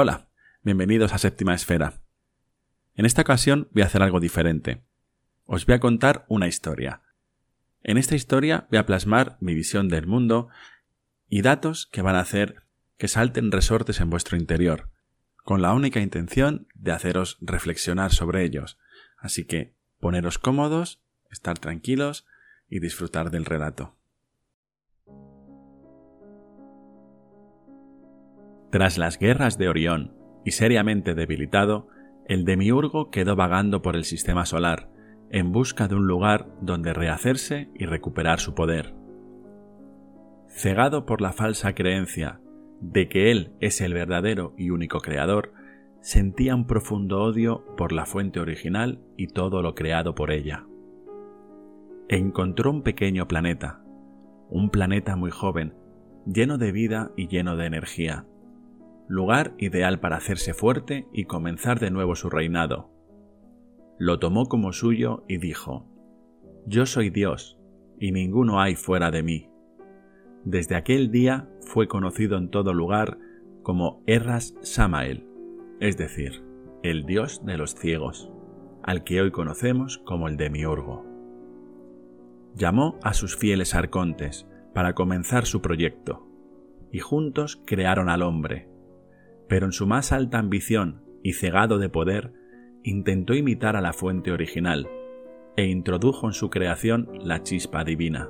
Hola, bienvenidos a Séptima Esfera. En esta ocasión voy a hacer algo diferente. Os voy a contar una historia. En esta historia voy a plasmar mi visión del mundo y datos que van a hacer que salten resortes en vuestro interior, con la única intención de haceros reflexionar sobre ellos. Así que poneros cómodos, estar tranquilos y disfrutar del relato. Tras las guerras de Orión, y seriamente debilitado, el demiurgo quedó vagando por el sistema solar, en busca de un lugar donde rehacerse y recuperar su poder. Cegado por la falsa creencia de que él es el verdadero y único creador, sentía un profundo odio por la fuente original y todo lo creado por ella. Encontró un pequeño planeta, un planeta muy joven, lleno de vida y lleno de energía, lugar ideal para hacerse fuerte y comenzar de nuevo su reinado. Lo tomó como suyo y dijo, Yo soy Dios, y ninguno hay fuera de mí. Desde aquel día fue conocido en todo lugar como Erras Samael, es decir, el dios de los ciegos, al que hoy conocemos como el demiurgo. Llamó a sus fieles arcontes para comenzar su proyecto, y juntos crearon al hombre, pero en su más alta ambición y cegado de poder, intentó imitar a la fuente original e introdujo en su creación la chispa divina,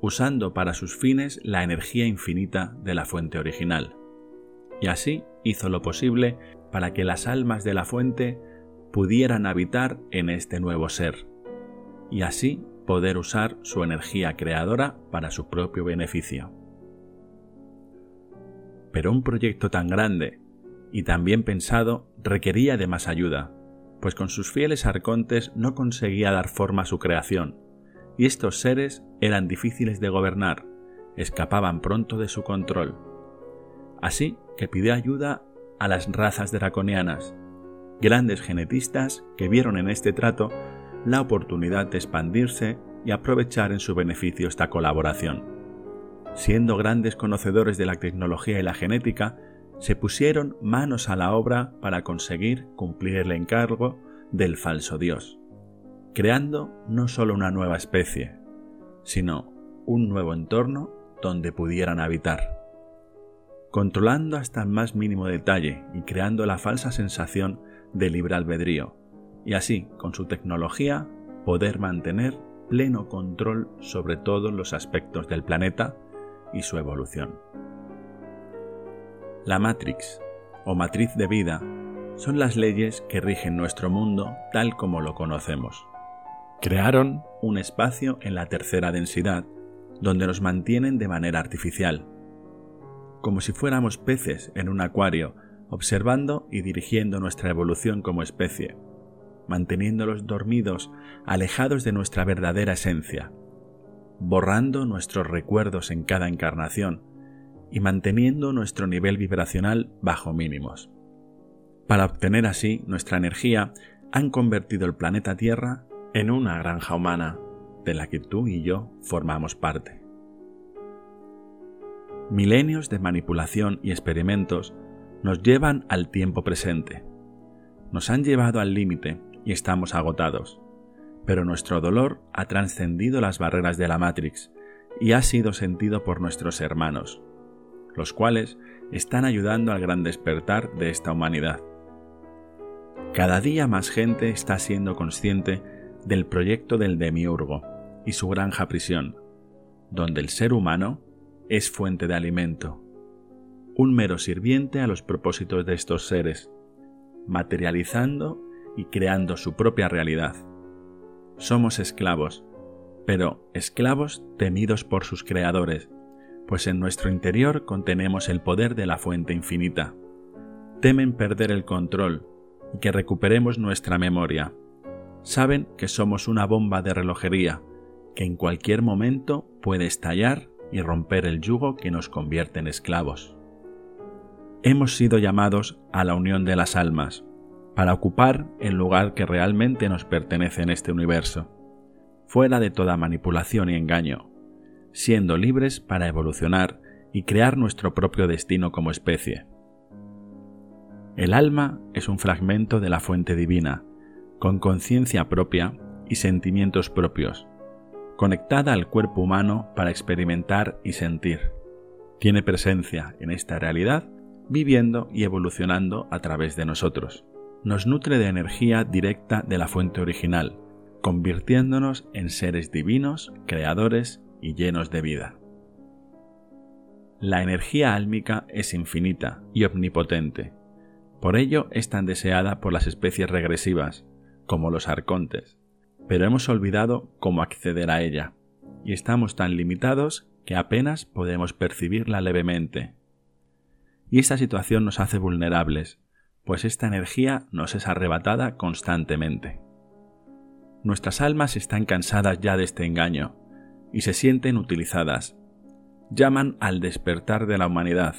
usando para sus fines la energía infinita de la fuente original. Y así hizo lo posible para que las almas de la fuente pudieran habitar en este nuevo ser, y así poder usar su energía creadora para su propio beneficio. Pero un proyecto tan grande y tan bien pensado requería de más ayuda, pues con sus fieles arcontes no conseguía dar forma a su creación, y estos seres eran difíciles de gobernar, escapaban pronto de su control. Así que pidió ayuda a las razas draconianas, grandes genetistas que vieron en este trato la oportunidad de expandirse y aprovechar en su beneficio esta colaboración siendo grandes conocedores de la tecnología y la genética, se pusieron manos a la obra para conseguir cumplir el encargo del falso dios, creando no solo una nueva especie, sino un nuevo entorno donde pudieran habitar, controlando hasta el más mínimo detalle y creando la falsa sensación de libre albedrío, y así, con su tecnología, poder mantener pleno control sobre todos los aspectos del planeta y su evolución. La Matrix, o matriz de vida, son las leyes que rigen nuestro mundo tal como lo conocemos. Crearon un espacio en la tercera densidad, donde nos mantienen de manera artificial, como si fuéramos peces en un acuario, observando y dirigiendo nuestra evolución como especie, manteniéndolos dormidos, alejados de nuestra verdadera esencia, borrando nuestros recuerdos en cada encarnación y manteniendo nuestro nivel vibracional bajo mínimos. Para obtener así nuestra energía, han convertido el planeta Tierra en una granja humana de la que tú y yo formamos parte. Milenios de manipulación y experimentos nos llevan al tiempo presente. Nos han llevado al límite y estamos agotados pero nuestro dolor ha trascendido las barreras de la Matrix y ha sido sentido por nuestros hermanos, los cuales están ayudando al gran despertar de esta humanidad. Cada día más gente está siendo consciente del proyecto del demiurgo y su granja prisión, donde el ser humano es fuente de alimento, un mero sirviente a los propósitos de estos seres, materializando y creando su propia realidad somos esclavos, pero esclavos temidos por sus creadores, pues en nuestro interior contenemos el poder de la fuente infinita. Temen perder el control y que recuperemos nuestra memoria. Saben que somos una bomba de relojería, que en cualquier momento puede estallar y romper el yugo que nos convierte en esclavos. Hemos sido llamados a la unión de las almas, para ocupar el lugar que realmente nos pertenece en este universo, fuera de toda manipulación y engaño, siendo libres para evolucionar y crear nuestro propio destino como especie. El alma es un fragmento de la fuente divina, con conciencia propia y sentimientos propios, conectada al cuerpo humano para experimentar y sentir. Tiene presencia en esta realidad, viviendo y evolucionando a través de nosotros. Nos nutre de energía directa de la fuente original, convirtiéndonos en seres divinos, creadores y llenos de vida. La energía álmica es infinita y omnipotente. Por ello es tan deseada por las especies regresivas, como los arcontes, pero hemos olvidado cómo acceder a ella, y estamos tan limitados que apenas podemos percibirla levemente. Y esta situación nos hace vulnerables, pues esta energía nos es arrebatada constantemente. Nuestras almas están cansadas ya de este engaño y se sienten utilizadas. Llaman al despertar de la humanidad.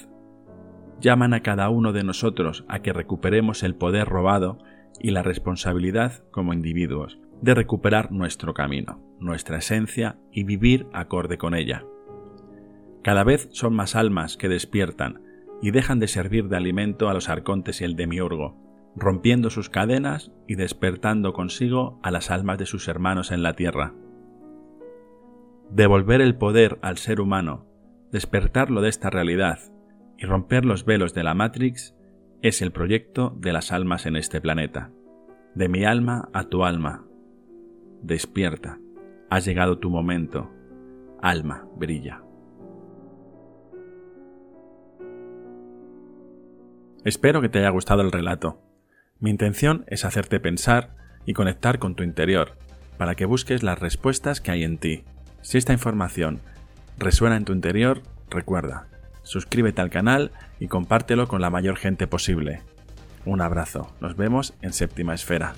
Llaman a cada uno de nosotros a que recuperemos el poder robado y la responsabilidad como individuos de recuperar nuestro camino, nuestra esencia y vivir acorde con ella. Cada vez son más almas que despiertan y dejan de servir de alimento a los arcontes y el demiurgo, rompiendo sus cadenas y despertando consigo a las almas de sus hermanos en la tierra. Devolver el poder al ser humano, despertarlo de esta realidad y romper los velos de la Matrix es el proyecto de las almas en este planeta. De mi alma a tu alma. Despierta. Ha llegado tu momento. Alma, brilla. Espero que te haya gustado el relato. Mi intención es hacerte pensar y conectar con tu interior, para que busques las respuestas que hay en ti. Si esta información resuena en tu interior, recuerda, suscríbete al canal y compártelo con la mayor gente posible. Un abrazo, nos vemos en séptima esfera.